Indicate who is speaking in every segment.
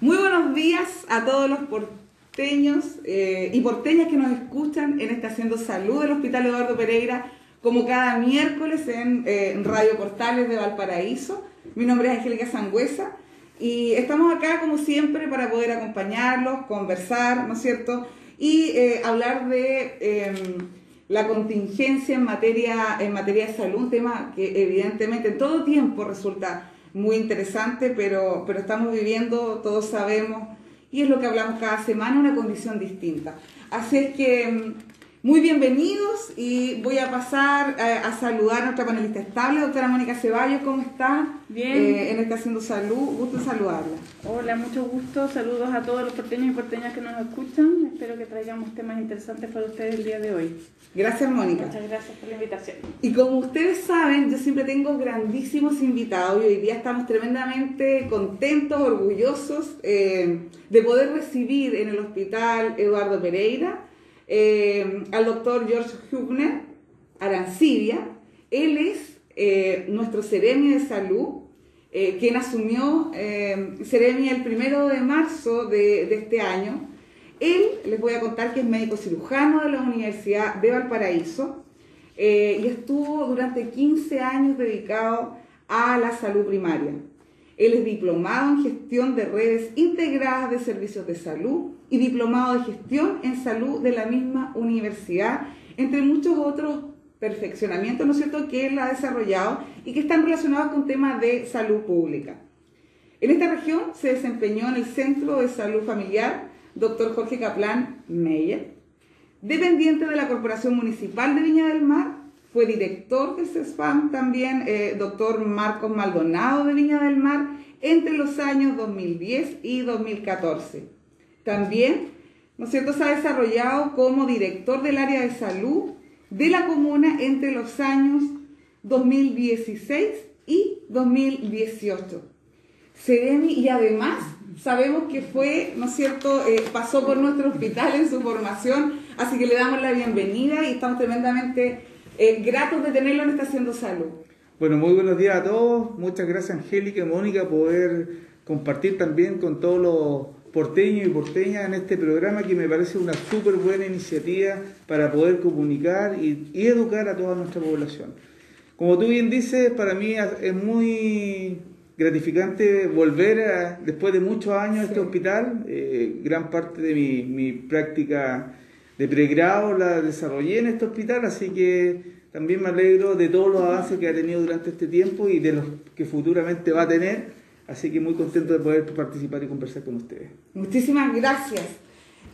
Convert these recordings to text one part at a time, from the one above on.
Speaker 1: Muy buenos días a todos los porteños eh, y porteñas que nos escuchan en esta Haciendo Salud del Hospital Eduardo Pereira, como cada miércoles en, eh, Radio Portales de Valparaíso. Mi nombre es Angélica Sangüesa y estamos acá como siempre para poder acompañarlos, conversar, ¿no es cierto? Y eh, hablar de em, la contingencia en materia, en materia de salud, un tema que evidentemente en todo tiempo resulta muy interesante, pero, pero estamos viviendo, todos sabemos, y es lo que hablamos cada semana, una condición distinta. Así es que mm, muy bienvenidos y voy a pasar eh, a, saludar a nuestra panelista estable, doctora Mónica Ceballos, ¿cómo está?
Speaker 2: Bien.
Speaker 1: Eh, en esta Haciendo Salud, gusto saludarla.
Speaker 2: Hola, mucho gusto, saludos a todos los porteños y porteñas que nos escuchan, espero que traigamos temas interesantes para ustedes el día de hoy.
Speaker 1: Gracias, Mónica.
Speaker 2: Muchas gracias por la invitación.
Speaker 1: Y como ustedes saben, yo siempre tengo grandísimos invitados y hoy día estamos tremendamente contentos, orgullosos eh, de poder recibir en el Hospital Eduardo Pereira eh, al doctor George Hubner Arancibia. Él es eh, nuestro seremi de salud, eh, quien asumió seremi el primero de marzo de, de, este año. Él, les voy a contar que es médico cirujano de la Universidad de Valparaíso y estuvo durante 15 años dedicado a la salud primaria. Él es diplomado en gestión de redes integradas de servicios de salud y diplomado de gestión en salud de la misma universidad, entre muchos otros perfeccionamientos, ¿no es cierto?, que él ha desarrollado y que están relacionados con temas de salud pública. En esta región se desempeñó en el Centro de Salud Familiar, doctor Jorge Caplán Meyer, dependiente de la Corporación Municipal de Viña del Mar, fue director del CESPAM también, eh, doctor Marcos Maldonado de Viña del Mar, entre los años 2010 y 2014. También, ¿no es cierto?, se ha desarrollado como director del área de salud de la comuna entre los años 2016 y 2018. Seremi, y además sabemos que fue, ¿no es cierto?, eh, pasó por nuestro hospital en su formación, así que le damos la bienvenida y estamos tremendamente eh, gratos de tenerlo en esta Haciendo Salud.
Speaker 3: Bueno, muy buenos días a todos. Muchas gracias, Angélica y Mónica, poder compartir también con todos los porteño y porteña en este programa que me parece una súper buena iniciativa para poder comunicar y, educar a toda nuestra población. Como tú bien dices, para mí es muy gratificante volver después de muchos años a este hospital. Eh, gran parte de mi, mi práctica de pregrado la desarrollé en este hospital, así que también me alegro de todos los avances que ha tenido durante este tiempo y de los que futuramente va a tener Así que muy contento de poder participar y conversar con ustedes.
Speaker 1: Muchísimas gracias.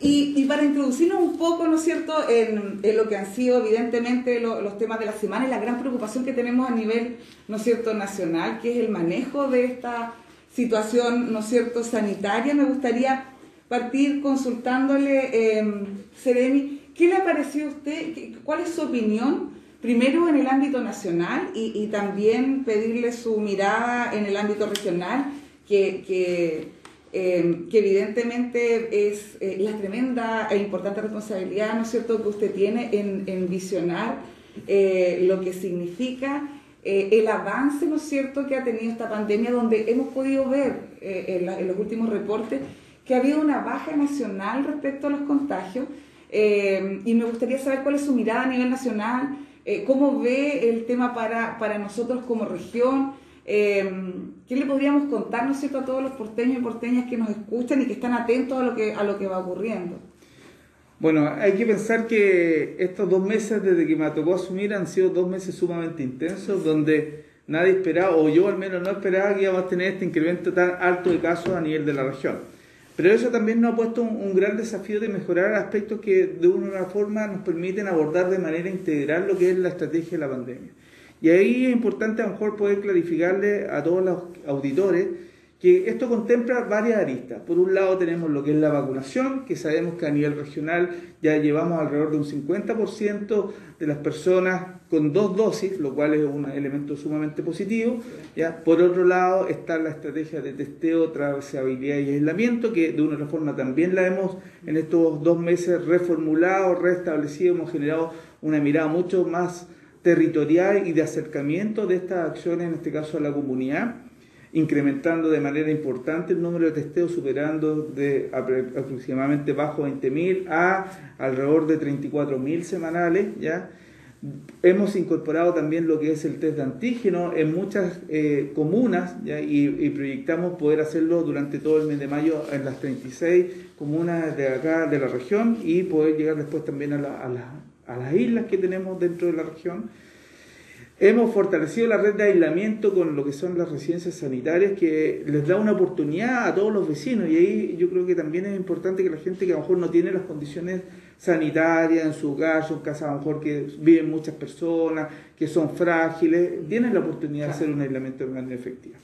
Speaker 1: Y, para introducirnos un poco, ¿no cierto?, en, lo que han sido evidentemente los temas de la semana y la gran preocupación que tenemos a nivel, ¿no es cierto?, nacional, que es el manejo de esta situación, ¿no cierto?, sanitaria, me gustaría partir consultándole, eh, Seremi, ¿qué le ha parecido a usted? ¿Cuál es su opinión primero en el ámbito nacional y, también pedirle su mirada en el ámbito regional, que, que, eh, evidentemente es eh, la tremenda e importante responsabilidad, ¿no es cierto?, que usted tiene en, visionar eh, lo que significa el avance, ¿no es cierto?, que ha tenido esta pandemia, donde hemos podido ver en, en, los últimos reportes que ha habido una baja nacional respecto a los contagios. y me gustaría saber cuál es su mirada a nivel nacional, eh, ¿Cómo ve el tema para, para nosotros como región? Eh, ¿Qué le podríamos contar, no cierto, a todos los porteños y porteñas que nos escuchan y que están atentos a lo que, a lo que va ocurriendo?
Speaker 3: Bueno, hay que pensar que estos dos meses desde que me tocó asumir han sido dos meses sumamente intensos, donde nadie esperaba, o yo al menos no esperaba que íbamos a tener este incremento tan alto de casos a nivel de la región. Pero eso también nos ha puesto un, gran desafío de mejorar aspectos que de una forma nos permiten abordar de manera integral lo que es la estrategia de la pandemia. Y ahí es importante a lo mejor poder clarificarle a todos los auditores que esto contempla varias aristas. Por un lado tenemos lo que es la vacunación, que sabemos que a nivel regional ya llevamos alrededor de un 50% de las personas con dos dosis, lo cual es un elemento sumamente positivo. ¿ya? Por otro lado está la estrategia de testeo, trazabilidad y aislamiento, que de una forma también la hemos en estos dos meses reformulado, restablecido, hemos generado una mirada mucho más territorial y de acercamiento de estas acciones, en este caso a la comunidad. Incrementando de manera importante el número de testeos, superando de aproximadamente bajo 20.000 a alrededor de 34.000 semanales, ¿ya? Hemos incorporado también lo que es el test de antígeno en muchas eh, comunas Y, proyectamos poder hacerlo durante todo el mes de mayo en las 36 comunas de acá de la región y poder llegar después también a, a las islas que tenemos dentro de la región. Hemos fortalecido la red de aislamiento con lo que son las residencias sanitarias que les da una oportunidad a todos los vecinos. Y ahí yo creo que también es importante que la gente que a lo mejor no tiene las condiciones sanitarias en su hogar, son casas a lo mejor que viven muchas personas, que son frágiles, tienen la oportunidad de hacer un aislamiento de manera efectiva.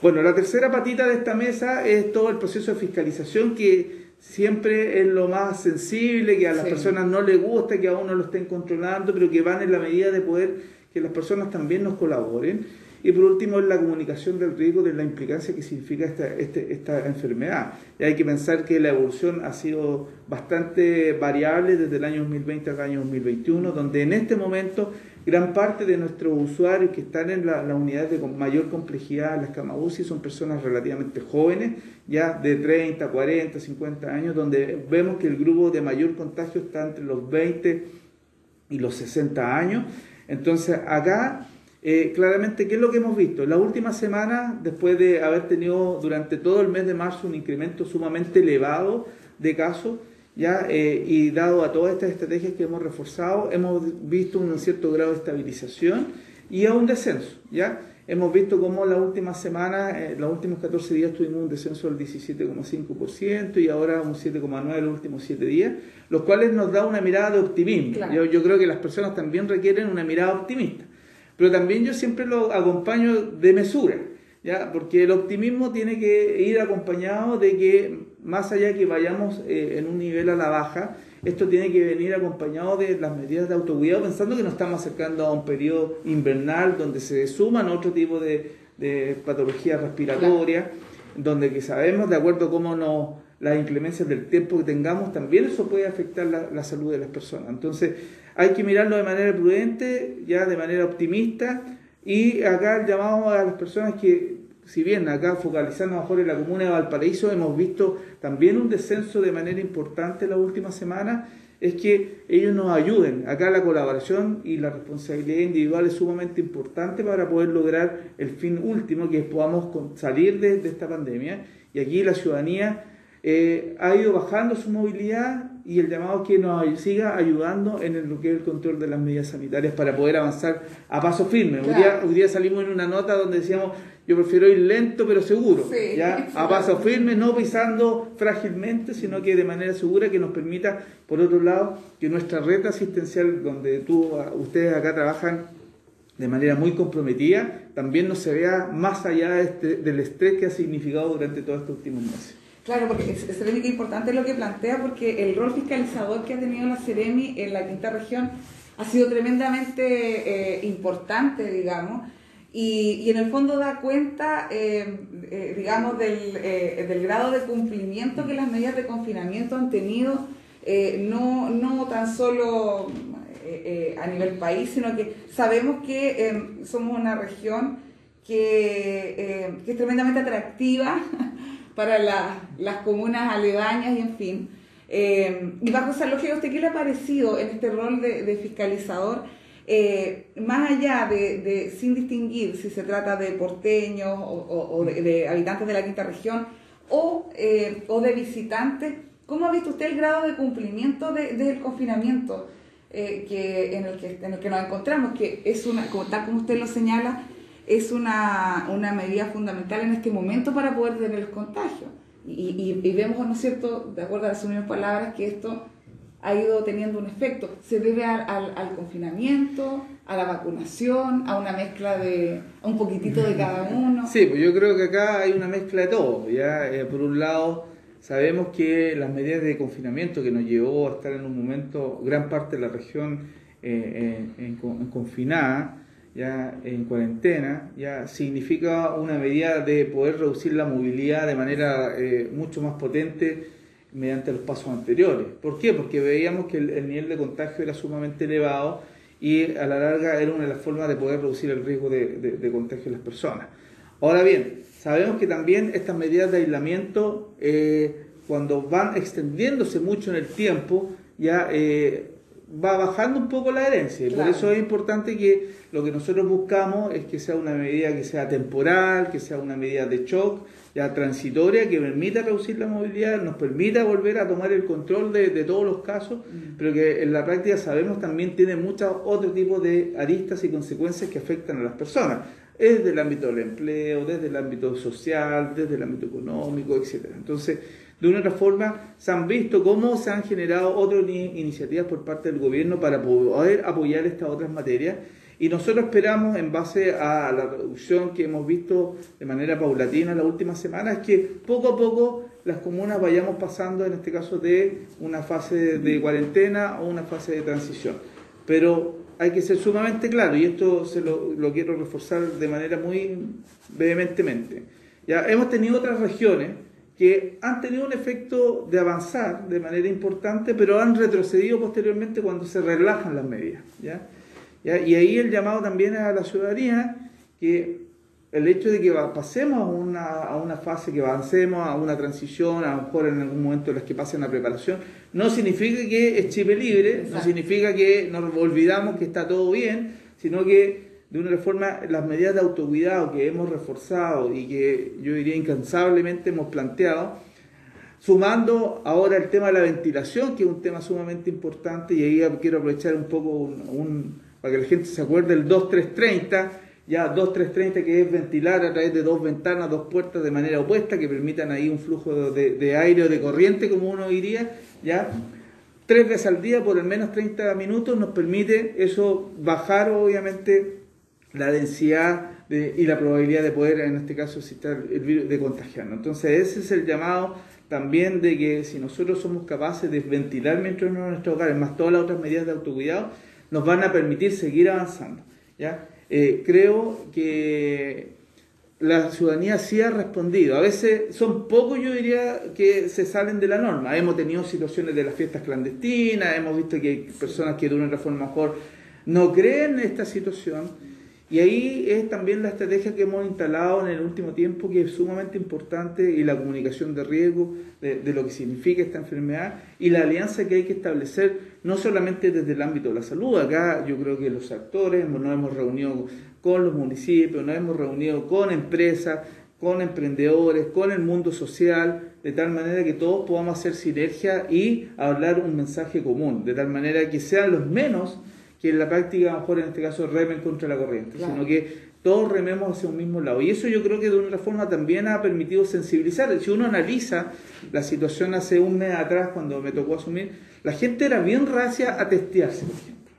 Speaker 3: Bueno, la tercera patita de esta mesa es todo el proceso de fiscalización que siempre es lo más sensible, que a las personas no les gusta, que a uno lo estén controlando, pero que van en la medida de poder que las personas también nos colaboren. Y por último, es la comunicación del riesgo de la implicancia que significa esta, este, esta enfermedad. Y hay que pensar que la evolución ha sido bastante variable desde el año 2020 al año 2021, donde en este momento gran parte de nuestros usuarios que están en las la unidades de mayor complejidad, las camas son personas relativamente jóvenes, ya de 30, 40, 50 años, donde vemos que el grupo de mayor contagio está entre los 20 y los 60 años entonces, acá, eh, claramente, ¿qué es lo que hemos visto? En la última semana, después de haber tenido durante todo el mes de marzo un incremento sumamente elevado de casos, ya eh, y dado a todas estas estrategias que hemos reforzado, hemos visto un cierto grado de estabilización y a un descenso, ¿ya? Hemos visto cómo la última semana, eh, los últimos 14 días tuvimos un descenso del 17,5% y ahora un 7,9% los últimos 7 días, los cuales nos da una mirada de optimismo. Yo, yo, creo que las personas también requieren una mirada optimista, pero también yo siempre lo acompaño de mesura, ¿ya? porque el optimismo tiene que ir acompañado de que más allá de que vayamos eh, en un nivel a la baja, esto tiene que venir acompañado de las medidas de autocuidado, pensando que nos estamos acercando a un periodo invernal donde se suman otro tipo de, de patologías respiratorias, donde que sabemos, de acuerdo a cómo nos, las inclemencias del tiempo que tengamos, también eso puede afectar la, la salud de las personas. Entonces, hay que mirarlo de manera prudente, ya de manera optimista, y acá llamamos a las personas que si bien acá focalizando mejor en la comuna de Valparaíso hemos visto también un descenso de manera importante en la última semana, es que ellos nos ayuden. Acá la colaboración y la responsabilidad individual es sumamente importante para poder lograr el fin último, que podamos salir de, esta pandemia. Y aquí la ciudadanía eh, ha ido bajando su movilidad y el llamado que nos siga ayudando en el, lo que es el control de las medidas sanitarias para poder avanzar a paso firme. hoy día salimos en una nota donde decíamos yo prefiero ir lento pero seguro, ¿ya? a paso firme, no pisando frágilmente, sino que de manera segura que nos permita, por otro lado, que nuestra red asistencial, donde tú, ustedes acá trabajan de manera muy comprometida, también no se vea más allá este, del estrés que ha significado durante todos estos últimos meses.
Speaker 1: Claro, porque es, es importante lo que plantea, porque el rol fiscalizador que ha tenido la Ceremi en la quinta región ha sido tremendamente eh, importante, digamos, y, en el fondo da cuenta, eh, eh, digamos, eh, del, grado de cumplimiento que las medidas de confinamiento han tenido, no, no tan solo a nivel país, sino que sabemos que somos una región que, es tremendamente atractiva para las comunas aledañas y en fin. y bajo esa lógica, ¿usted qué le ha parecido en este rol de fiscalizador? Eh, más allá de, sin distinguir si se trata de porteños o, de, habitantes de la quinta región o, eh, o, de visitantes, ¿cómo ha visto usted el grado de cumplimiento del confinamiento eh, que, en, el que, en el que nos encontramos? Que es una, tal como usted lo señala, es una, una medida fundamental en este momento para poder tener el contagio. Y, y, vemos, ¿no es cierto?, de acuerdo a las últimas palabras, que esto ha ido teniendo un efecto. Se debe al, al, confinamiento, a la vacunación, a una mezcla de, a un poquitito de cada uno.
Speaker 3: Sí, pues yo creo que acá hay una mezcla de todo. Ya, eh, por un lado, sabemos que las medidas de confinamiento que nos llevó a estar en un momento, gran parte de la región eh, en, confinada, ya en cuarentena, ya significa una medida de poder reducir la movilidad de manera eh, mucho más potente mediante los pasos anteriores. ¿Por qué? Porque veíamos que el, nivel de contagio era sumamente elevado y a la larga era una de las formas de poder reducir el riesgo de, contagio de las personas. Ahora bien, Sabemos que también estas medidas de aislamiento, eh, cuando van extendiéndose mucho en el tiempo, ya eh, va bajando un poco la herencia. Y por eso es importante que lo que nosotros buscamos es que sea una medida que sea temporal, que sea una medida de shock, ya transitoria, que permita reducir la movilidad, nos permita volver a tomar el control de, todos los casos, mm. pero que en la práctica sabemos también tiene muchos otros tipos de aristas y consecuencias que afectan a las personas desde el ámbito del empleo, desde el ámbito social, desde el ámbito económico, etc. Entonces, de una otra forma, se han visto cómo se han generado otras iniciativas por parte del gobierno para poder apoyar estas otras materias y nosotros esperamos, en base a la reducción que hemos visto de manera paulatina en las últimas semanas, que poco a poco las comunas vayamos pasando, en este caso, de una fase de cuarentena a una fase de transición. Pero hay que ser sumamente claro, y esto se lo, quiero reforzar de manera muy vehementemente. Ya hemos tenido otras regiones que han tenido un efecto de avanzar de manera importante, pero han retrocedido posteriormente cuando se relajan las medidas. ¿ya? Y ahí el llamado también es a la ciudadanía que el hecho de que pasemos a una, a una fase, que avancemos a una transición, a lo mejor en algún momento las que pasen la preparación, no significa que es chip libre, no significa que nos olvidamos que está todo bien, sino que de una forma las medidas de autocuidado que hemos reforzado y que yo diría incansablemente hemos planteado, sumando ahora el tema de la ventilación, que es un tema sumamente importante, y ahí quiero aprovechar un poco para que la gente se acuerde del 2330, ya 2330 que es ventilar a través de dos ventanas, dos puertas de manera opuesta, que permitan ahí un flujo de, de aire o de corriente, como uno diría, ya. Tres veces al día por al menos 30 minutos nos permite eso bajar obviamente la densidad y la probabilidad de poder en este caso el virus de contagiarnos. Entonces ese es el llamado también de que si nosotros somos capaces de ventilar mientras en nuestros hogares, más todas las otras medidas de autocuidado, nos van a permitir seguir avanzando. ¿ya? Eh, creo que la ciudadanía sí ha respondido. A veces son pocos, yo diría, que se salen de la norma. Hemos tenido situaciones de las fiestas clandestinas, hemos visto que hay personas que de una forma mejor no creen en esta situación y ahí es también la estrategia que hemos instalado en el último tiempo, que es sumamente importante, y la comunicación de riesgo, de, lo que significa esta enfermedad, y la alianza que hay que establecer, no solamente desde el ámbito de la salud, acá yo creo que los actores nos hemos reunido con los municipios, nos hemos reunido con empresas, con emprendedores, con el mundo social, de tal manera que todos podamos hacer sinergia y hablar un mensaje común, de tal manera que sean los menos que en la práctica a lo mejor en este caso remen contra la corriente, sino que todos rememos hacia un mismo lado. Y eso yo creo que de una forma también ha permitido sensibilizar. Si uno analiza la situación hace un mes atrás, cuando me tocó asumir, la gente era bien racia a testearse, por ejemplo.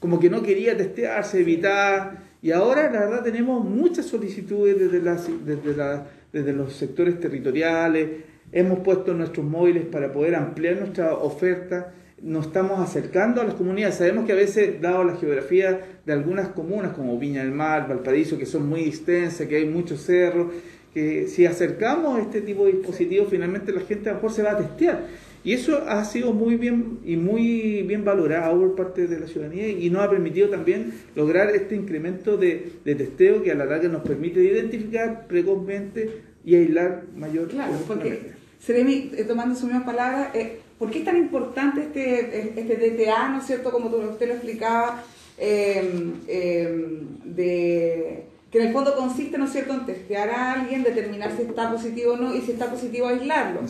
Speaker 3: Como que no quería testearse, evitar. Y ahora, la verdad, tenemos muchas solicitudes desde, desde, desde los sectores territoriales. Hemos puesto nuestros móviles para poder ampliar nuestra oferta nos estamos acercando a las comunidades. Sabemos que a veces, dado la geografía de algunas comunas como Viña del Mar, Valparaíso, que son muy extensas, que hay muchos cerros, que si acercamos este tipo de dispositivos, finalmente la gente a lo mejor se va a testear. Y eso ha sido muy bien y muy bien valorado por parte de la ciudadanía y nos ha permitido también lograr este incremento de, testeo que a la larga nos permite identificar precozmente y aislar mayor.
Speaker 1: Claro, porque Seremi, eh, tomando su misma palabra, eh, ¿Por qué es tan importante este, este DTA, ¿no es cierto? Como usted lo explicaba, em, em, de, que en el fondo consiste, ¿no es cierto?, en testear a alguien, determinar si está positivo o no y si está positivo aislarlo.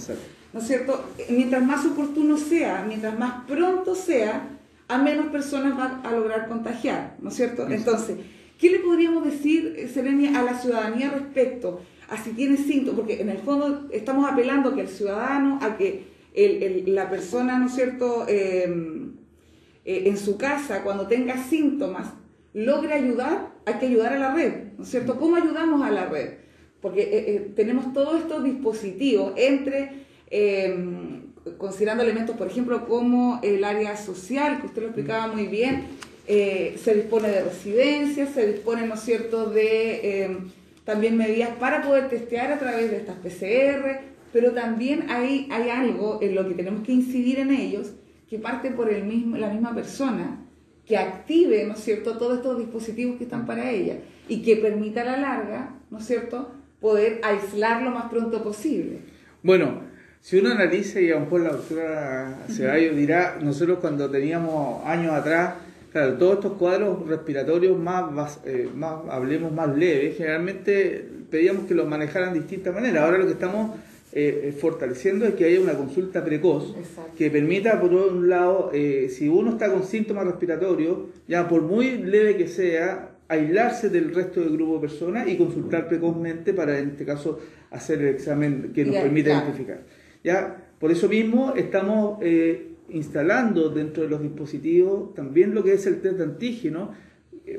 Speaker 1: ¿No es cierto? Mientras más oportuno sea, mientras más pronto sea, a menos personas van a lograr contagiar, ¿no es cierto? Entonces, ¿qué le podríamos decir, Serenia, a la ciudadanía respecto a si tiene síntomas? Porque en el fondo estamos apelando que el ciudadano, a que el, la persona, ¿no es cierto?, em, eh, en su casa, cuando tenga síntomas, logre ayudar, hay que ayudar a la red, ¿no es cierto? ¿Cómo ayudamos a la red? Porque eh, eh, tenemos todos estos dispositivos entre, em, considerando elementos, por ejemplo, como el área social, que usted lo explicaba muy bien, se dispone de residencias, se dispone, ¿no es cierto?, de em, también medidas para poder testear a través de estas PCR, pero también hay, hay algo en lo que tenemos que incidir en ellos que parte por el mismo, la misma persona, que active, ¿no es cierto?, todos estos dispositivos que están para ella y que permita a la larga, ¿no es cierto?, poder aislar lo más pronto posible.
Speaker 3: Bueno, si uno analiza, y a lo mejor la doctora Ceballos dirá, nosotros cuando teníamos años atrás, claro, todos estos cuadros respiratorios más, eh, más hablemos más leves, generalmente pedíamos que los manejaran de distintas maneras. Ahora lo que estamos eh, eh, fortaleciendo es que haya una consulta precoz que permita, por un lado, eh, si uno está con síntomas respiratorios, ya por muy leve que sea, aislarse del resto del grupo de personas y consultar precozmente para, en este caso, hacer el examen que nos permita identificar. ¿ya? Por eso mismo estamos instalando dentro de los dispositivos también lo que es el test de antígeno,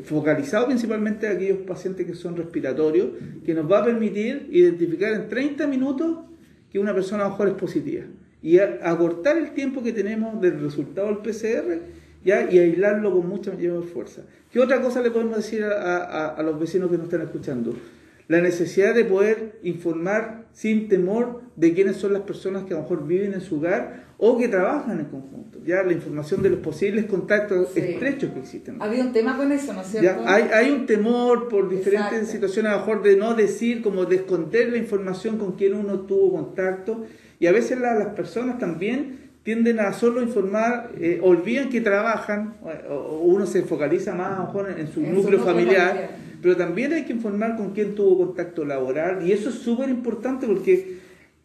Speaker 3: focalizado principalmente a aquellos pacientes que son respiratorios, que nos va a permitir identificar en 30 minutos que una persona a lo mejor es positiva. Y acortar el tiempo que tenemos del resultado del PCR ¿ya? y aislarlo con mucha mayor fuerza. ¿Qué otra cosa le podemos decir a, a, los vecinos que nos están escuchando? La necesidad de poder informar sin temor de quiénes son las personas que a lo mejor viven en su hogar o que trabajan en conjunto. Ya la información de los posibles contactos estrechos que existen.
Speaker 1: Había un tema con eso, ¿no es cierto?
Speaker 3: hay, hay, un temor por diferentes situaciones, a lo mejor de no decir, como de esconder la información con quien uno tuvo contacto. Y a veces las personas también tienden a solo informar, eh, olvidan que trabajan, o, uno se focaliza más a lo mejor en, su núcleo familiar, pero también hay que informar con quién tuvo contacto laboral. Y eso es súper importante porque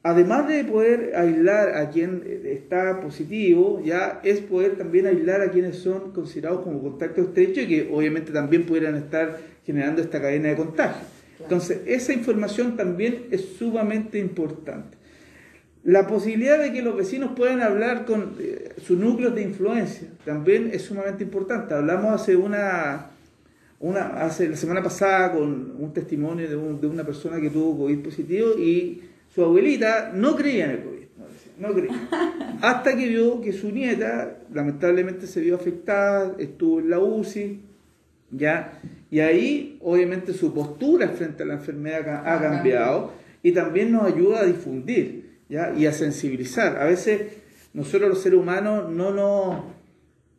Speaker 3: además de poder aislar a quien está positivo, ya es poder también aislar a quienes son considerados como contacto estrecho y que obviamente también pudieran estar generando esta cadena de contagio. Entonces, esa información también es sumamente importante. La posibilidad de que los vecinos puedan hablar con eh, sus núcleos de influencia también es sumamente importante. Hablamos hace una, una hace la semana pasada con un testimonio de, de una persona que tuvo COVID positivo y su abuelita no creía en el COVID, no, creía. Hasta que vio que su nieta lamentablemente se vio afectada, estuvo en la UCI, ¿ya? Y ahí obviamente su postura frente a la enfermedad ha cambiado y también nos ayuda a difundir, ¿ya? Y a sensibilizar. A veces nosotros los seres humanos no nos,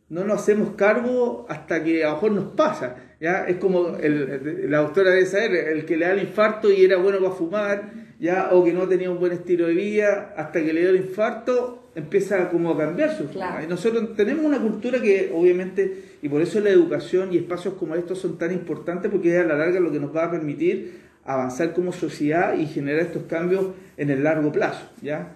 Speaker 3: no nos hacemos cargo hasta que a lo mejor nos pasa. ¿Ya? Es como el, la doctora debe saber, el que le da el infarto y era bueno para fumar ya o que no tenía un buen estilo de vida, hasta que le dio el infarto, empieza como a cambiar su forma. Y nosotros tenemos una cultura que obviamente, y por eso la educación y espacios como estos son tan importantes, porque es a la larga lo que nos va a permitir avanzar como sociedad y generar estos cambios en el largo plazo, ¿ya?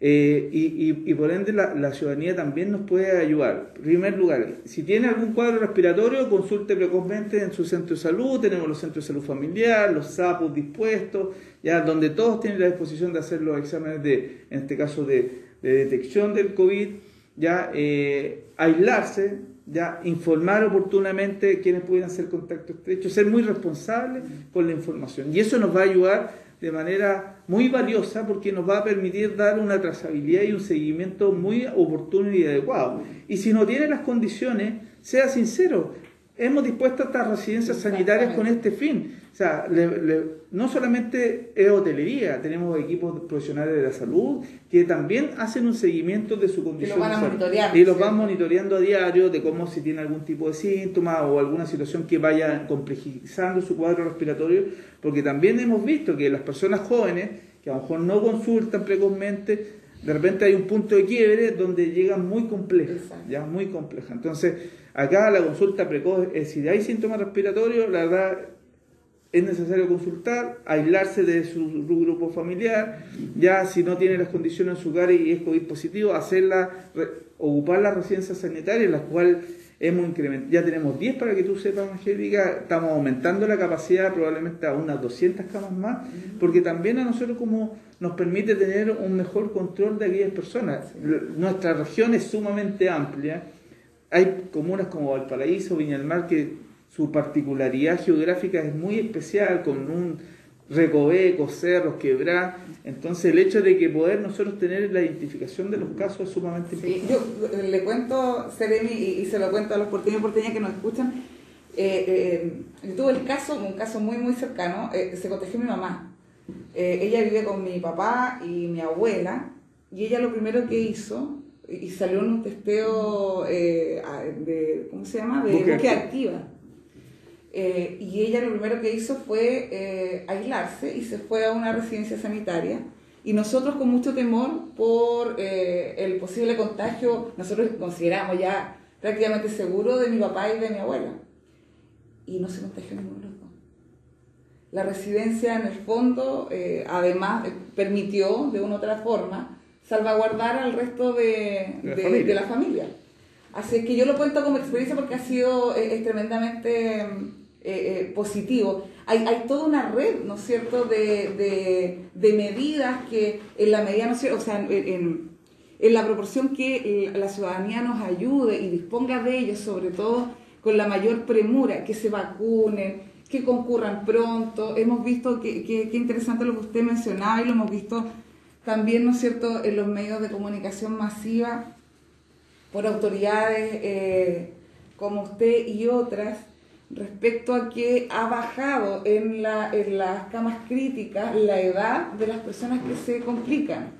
Speaker 3: Eh, y, por ende la, ciudadanía también nos puede ayudar. En primer lugar, si tiene algún cuadro respiratorio, consulte precozmente en su centro de salud, tenemos los centros de salud familiar, los SAPUS dispuestos, ya donde todos tienen la disposición de hacer los exámenes de, en este caso, de, detección del COVID, ya eh, aislarse, ya informar oportunamente quiénes pueden hacer contacto estrecho, ser muy responsables con la información. Y eso nos va a ayudar de manera muy valiosa porque nos va a permitir dar una trazabilidad y un seguimiento muy oportuno y adecuado. Y si no tiene las condiciones, sea sincero, hemos dispuesto estas residencias sanitarias con este fin. O sea, no solamente es hotelería, tenemos equipos profesionales de la salud que también hacen un seguimiento de su condición. Y los van monitoreando a diario de cómo si tiene algún tipo de síntoma o alguna situación que vaya complejizando su cuadro respiratorio, porque también hemos visto que las personas jóvenes, que a lo mejor no consultan precozmente, de repente hay un punto de quiebre donde llegan muy complejas, ya muy compleja. Entonces, acá la consulta precoz es si hay síntomas respiratorios, la verdad es necesario consultar, aislarse de su grupo familiar, ya si no tiene las condiciones en su hogar y es COVID positivo, hacerla, ocupar las residencias sanitarias, las cuales hemos incrementado, ya tenemos 10 para que tú sepas, Angélica, estamos aumentando la capacidad probablemente a unas 200 camas más, porque también a nosotros como nos permite tener un mejor control de aquellas personas. Nuestra región es sumamente amplia, hay comunas como Valparaíso, Viña del Mar, que su particularidad geográfica es muy especial, con un recoveco, cerros, quebrar. Entonces el hecho de que poder nosotros tener la identificación de los casos es sumamente
Speaker 1: importante. yo le cuento, Seremi, y, se lo cuento a los porteños y porteñas que nos escuchan, eh, eh, tuve el caso, un caso muy muy cercano, eh, se contagió mi mamá. Eh, ella vive con mi papá y mi abuela, y ella lo primero que hizo, y salió en un testeo de, ¿cómo se llama?, de búsqueda activa Eh, y ella lo primero que hizo fue eh, aislarse y se fue a una residencia sanitaria. Y nosotros con mucho temor por eh, el posible contagio, nosotros consideramos ya prácticamente seguro de mi papá y de mi abuela. Y no se contagió ninguno de los dos. La residencia en el fondo, además, permitió de una u otra forma salvaguardar al resto de, de, la, familia. Así que yo lo cuento como experiencia porque ha sido tremendamente eh, eh, positivo. Hay, hay, toda una red, ¿no es cierto?, de, de, medidas que en la medida, ¿no es cierto?, o sea, en, en, la proporción que la ciudadanía nos ayude y disponga de ellos, sobre todo con la mayor premura, que se vacunen, que concurran pronto. Hemos visto que, que, interesante lo que usted mencionaba y lo hemos visto también, ¿no es cierto?, en los medios de comunicación masiva por autoridades eh, como usted y otras, respecto a que ha bajado en, la, en las camas críticas la edad de las personas que se complican.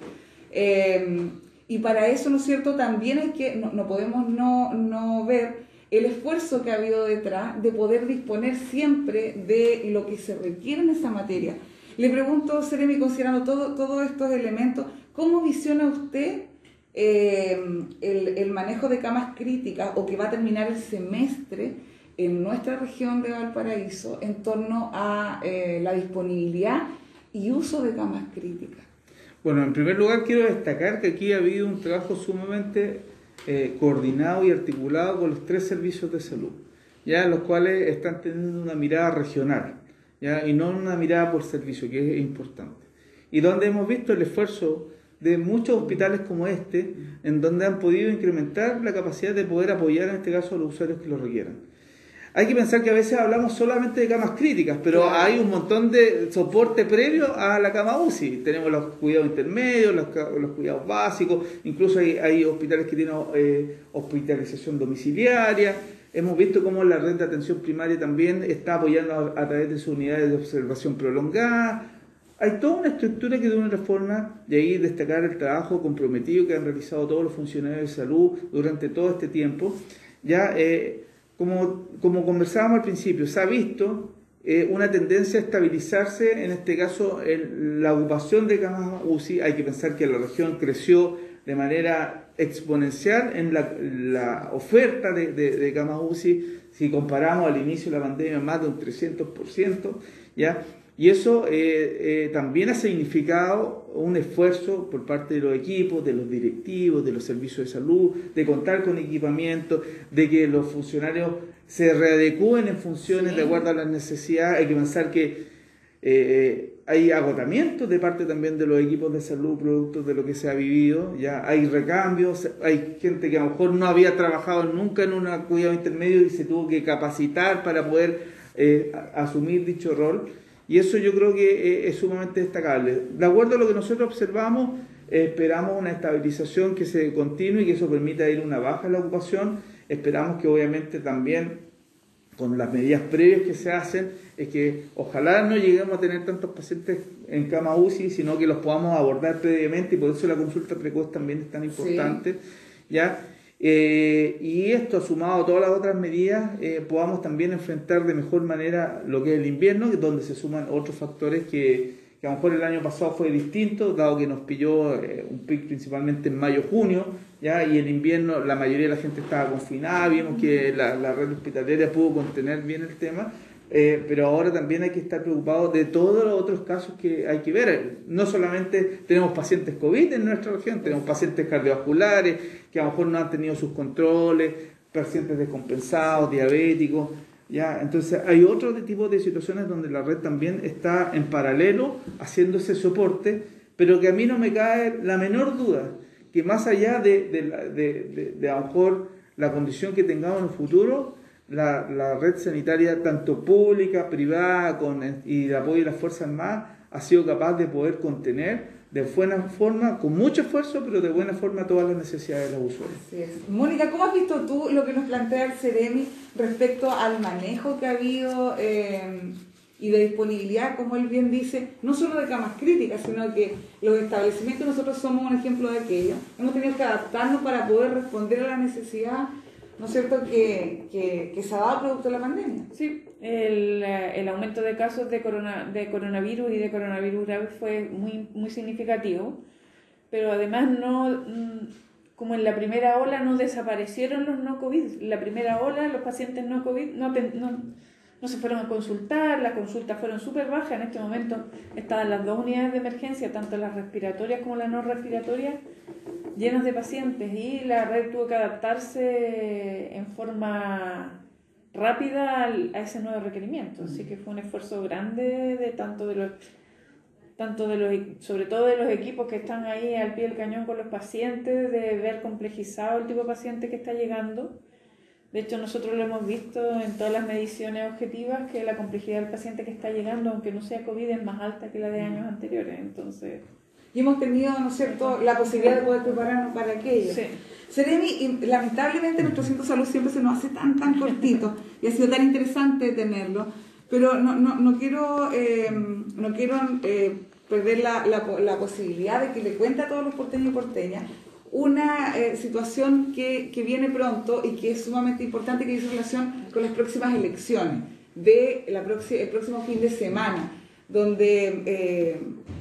Speaker 1: Eh, y para eso, ¿no es cierto?, también hay que, no, podemos no, no, ver el esfuerzo que ha habido detrás de poder disponer siempre de lo que se requiere en esa materia. Le pregunto, Seremi, considerando todo, todos estos elementos, ¿cómo visiona usted eh, el, el manejo de camas críticas o que va a terminar el semestre? en nuestra región de Valparaíso en torno a eh, la disponibilidad y uso de camas críticas.
Speaker 3: Bueno, en primer lugar quiero destacar que aquí ha habido un trabajo sumamente eh, coordinado y articulado con los tres servicios de salud, ya los cuales están teniendo una mirada regional, ya y no una mirada por servicio, que es importante. Y donde hemos visto el esfuerzo de muchos hospitales como este, en donde han podido incrementar la capacidad de poder apoyar en este caso a los usuarios que lo requieran. Hay que pensar que a veces hablamos solamente de camas críticas, pero hay un montón de soporte previo a la cama UCI. Tenemos los cuidados intermedios, los, cuidados básicos, incluso hay, hospitales que tienen eh, hospitalización domiciliaria. Hemos visto cómo la red de atención primaria también está apoyando a, través de sus unidades de observación prolongada. Hay toda una estructura que de una forma, de ahí destacar el trabajo comprometido que han realizado todos los funcionarios de salud durante todo este tiempo. Ya eh, como, como conversábamos al principio, se ha visto eh, una tendencia a estabilizarse, en este caso, en la ocupación de camas UCI. Hay que pensar que la región creció de manera exponencial en la, oferta de, de, camas UCI. Si comparamos al inicio de la pandemia, más de un 300%, ¿ya? Y eso eh, eh, también ha significado un esfuerzo por parte de los equipos, de los directivos, de los servicios de salud, de contar con equipamiento, de que los funcionarios se readecúen en funciones de acuerdo a las necesidades. Hay que pensar que eh, hay agotamiento de parte también de los equipos de salud, producto de lo que se ha vivido. Ya hay recambios, hay gente que a lo mejor no había trabajado nunca en un cuidado intermedio y se tuvo que capacitar para poder asumir dicho rol. Y eso yo creo que eh, es sumamente destacable. De acuerdo a lo que nosotros observamos, esperamos una estabilización que se continúe y que eso permita ir una baja en la ocupación. Esperamos que obviamente también con las medidas previas que se hacen, es que ojalá no lleguemos a tener tantos pacientes en cama UCI, sino que los podamos abordar previamente y por eso la consulta precoz también es tan importante. ¿ya? Eh, y esto, sumado a todas las otras medidas, eh, podamos también enfrentar de mejor manera lo que es el invierno, donde se suman otros factores que, que a lo mejor el año pasado fue distinto, dado que nos pilló eh, un pic principalmente en mayo-junio, ya y el invierno la mayoría de la gente estaba confinada, vimos que la, la red hospitalaria pudo contener bien el tema, eh, pero ahora también hay que estar preocupados de todos los otros casos que hay que ver. No solamente tenemos pacientes COVID en nuestra región, tenemos pacientes cardiovasculares que a lo mejor no han tenido sus controles, pacientes descompensados, diabéticos. ¿Ya? Entonces hay otro tipo de situaciones donde la red también está en paralelo haciendo ese soporte, pero que a mí no me cae la menor duda que más allá de, de, de, de a lo mejor la condición que tengamos en el futuro, la, la, red sanitaria, tanto pública, privada con, y el apoyo de las Fuerzas Armadas, ha sido capaz de poder contener de buena forma, con mucho esfuerzo, pero de buena forma todas las necesidades de los usuarios.
Speaker 1: Mónica, ¿cómo has visto tú lo que nos plantea el CEREMI respecto al manejo que ha habido eh, y de disponibilidad, como él bien dice, no solo de camas críticas, sino que los establecimientos nosotros somos un ejemplo de aquello. Hemos tenido que adaptarnos para poder responder a la necesidad ¿no es cierto?, que, que, que se ha dado producto de la pandemia.
Speaker 2: Sí, el, eh, el aumento de casos de, corona, de coronavirus y de coronavirus grave fue muy, muy significativo, pero además no, mm, como en la primera ola no desaparecieron los no COVID, la primera ola los pacientes no COVID no, no, no se fueron a consultar, las consultas fueron súper bajas, en este momento estaban las dos unidades de emergencia, tanto las respiratorias como las no respiratorias, llenas de pacientes y la red tuvo que adaptarse en forma rápida a ese nuevo requerimiento. Así que fue un esfuerzo grande de tanto de los tanto de los sobre todo de los equipos que están ahí al pie del cañón con los pacientes, de ver complejizado el tipo de paciente que está llegando. De hecho, nosotros lo hemos visto en todas las mediciones objetivas que la complejidad del paciente que está llegando, aunque no sea COVID, es más alta que la de años anteriores. Entonces,
Speaker 1: y hemos tenido, ¿no es cierto?, la posibilidad de poder prepararnos para aquello. Sí. Seremi, lamentablemente nuestro centro de salud siempre se nos hace tan, tan cortito y ha sido tan interesante tenerlo, pero no, no, no quiero, eh, no quiero eh, perder la, la, la, posibilidad de que le cuente a todos los porteños y porteñas una eh, situación que, que, viene pronto y que es sumamente importante que tiene relación con las próximas elecciones de la el próximo fin de semana donde eh,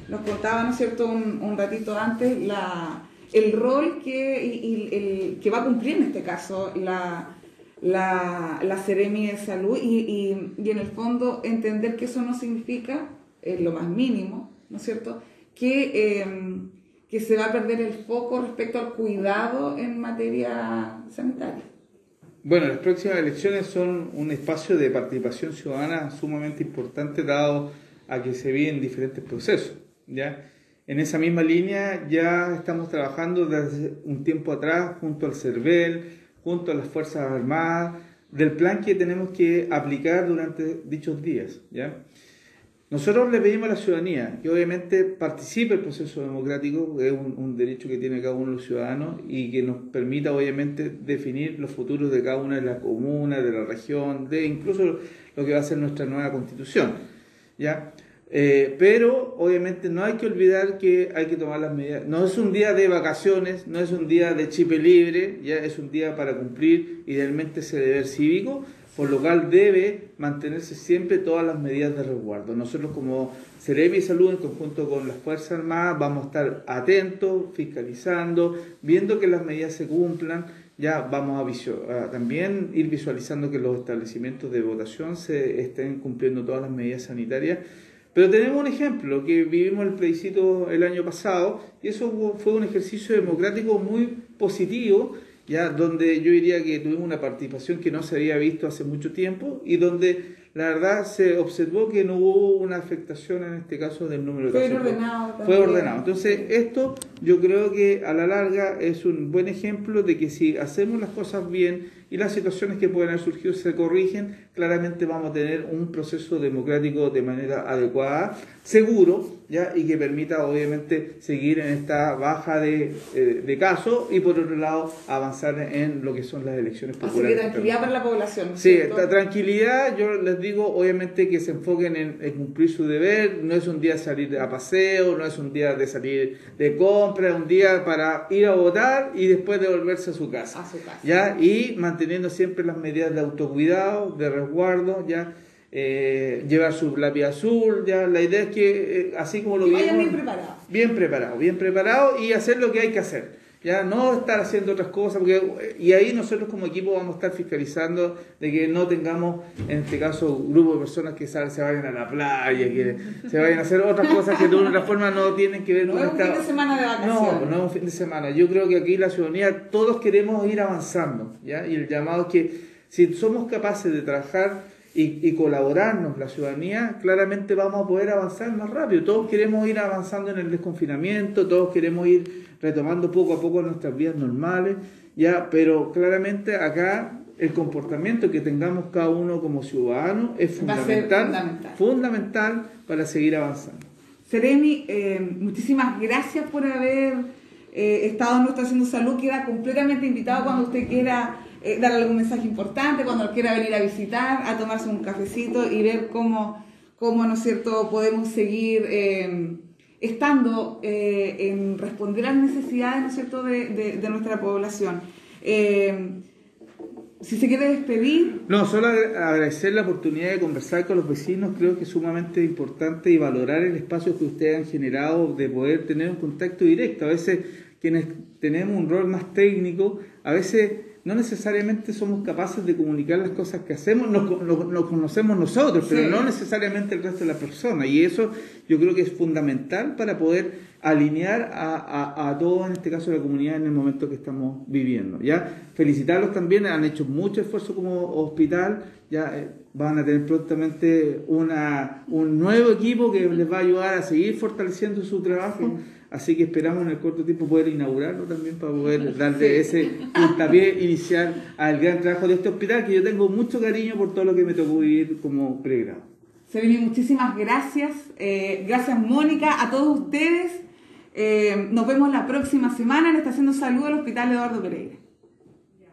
Speaker 1: nos contaba, ¿no es cierto?, un, ratito antes, la, el rol que, y, el, que va a cumplir en este caso la, la, la Ceremi de Salud y, y, en el fondo entender que eso no significa, en lo más mínimo, ¿no es cierto?, que, em, que se va a perder el foco respecto al cuidado en materia sanitaria.
Speaker 3: Bueno, las próximas elecciones son un espacio de participación ciudadana sumamente importante dado a que se vienen diferentes procesos. ¿ya? En esa misma línea ya estamos trabajando desde un tiempo atrás junto al CERVEL, junto a las Fuerzas Armadas, del plan que tenemos que aplicar durante dichos días. ¿ya? Nosotros le pedimos a la ciudadanía que obviamente participe el proceso democrático, que es un, derecho que tiene cada uno de los ciudadanos y que nos permita obviamente definir los futuros de cada una de las comunas, de la región, de incluso lo que va a ser nuestra nueva constitución. ¿Ya? Eh, pero obviamente no hay que olvidar que hay que tomar las medidas. No es un día de vacaciones, no es un día de chipe libre, ya es un día para cumplir idealmente ese deber cívico, por lo cual debe mantenerse siempre todas las medidas de resguardo. Nosotros como Ceremi Salud en conjunto con las Fuerzas Armadas vamos a estar atentos, fiscalizando, viendo que las medidas se cumplan ya vamos a, también ir visualizando que los establecimientos de votación se estén cumpliendo todas las medidas sanitarias. Pero tenemos un ejemplo que vivimos el plebiscito el año pasado y eso fue un ejercicio democrático muy positivo, ya donde yo diría que tuvimos una participación que no se había visto hace mucho tiempo y donde la verdad se observó que no hubo una afectación en este caso del número de
Speaker 1: Fue ordenado.
Speaker 3: Fue ordenado. Entonces, esto yo creo que a la larga es un buen ejemplo de que si hacemos las cosas bien y las situaciones que pueden haber surgido se corrigen, claramente vamos a tener un proceso democrático de manera adecuada, seguro, ¿ya? y que permita obviamente seguir en esta baja de, eh, de casos y por otro lado avanzar en lo que son las elecciones populares.
Speaker 1: Así que tranquilidad para la población.
Speaker 3: Sí, esta tranquilidad, yo les digo obviamente que se enfoquen en, en, cumplir su deber, no es un día de salir a paseo, no es un día de salir de compra, es un día para ir a votar y después devolverse a su casa.
Speaker 1: A su casa.
Speaker 3: ¿ya? Y manteniendo siempre las medidas de autocuidado, de resguardo, ya eh, llevar su lápiz azul, ya la idea es que eh, así como lo
Speaker 1: vimos, bien preparado.
Speaker 3: Bien preparado, bien preparado y hacer lo que hay que hacer ya no estar haciendo otras cosas, porque, y ahí nosotros como equipo vamos a estar fiscalizando de que no tengamos, en este caso, grupos de personas que se vayan a la playa, que se vayan a hacer otras cosas que de otra forma no tienen que ver
Speaker 1: no con es un fin de semana de vacaciones.
Speaker 3: No, no es un fin de semana. Yo creo que aquí la ciudadanía todos queremos ir avanzando, ¿ya? Y el llamado es que si somos capaces de trabajar y, y, colaborarnos la ciudadanía, claramente vamos a poder avanzar más rápido. Todos queremos ir avanzando en el desconfinamiento, todos queremos ir retomando poco a poco nuestras vidas normales, ya, pero claramente acá el comportamiento que tengamos cada uno como ciudadano es fundamental, fundamental. para seguir avanzando.
Speaker 1: Seremi, eh, muchísimas gracias por haber eh, estado en nuestra Haciendo Salud. Queda completamente invitado cuando usted quiera eh, dar algún mensaje importante, cuando quiera venir a visitar, a tomarse un cafecito y ver cómo, cómo ¿no es cierto?, podemos seguir estando eh, en responder a las necesidades ¿no es cierto? De, de, nuestra población. Eh, si se quiere despedir.
Speaker 3: No, solo agradecer la oportunidad de conversar con los vecinos, creo que es sumamente importante y valorar el espacio que ustedes han generado de poder tener un contacto directo. A veces quienes tenemos un rol más técnico, a veces no necesariamente somos capaces de comunicar las cosas que hacemos, nos, conocemos nosotros, pero no necesariamente el resto de la persona. Y eso yo creo que es fundamental para poder alinear a, a, todo, en este caso la comunidad, en el momento que estamos viviendo. ¿ya? Felicitarlos también, han hecho mucho esfuerzo como hospital, ya eh, van a tener prontamente una, un nuevo equipo que les va a ayudar a seguir fortaleciendo su trabajo. Así que esperamos en el corto tiempo poder inaugurarlo también para poder darle ese puntapié inicial al gran trabajo de este hospital, que yo tengo mucho cariño por todo lo que me tocó vivir como pregrado.
Speaker 1: Sevini, muchísimas gracias. Eh, gracias, Mónica, a todos ustedes. Eh, nos vemos la próxima semana en Estación de Salud del Hospital Eduardo Pereira.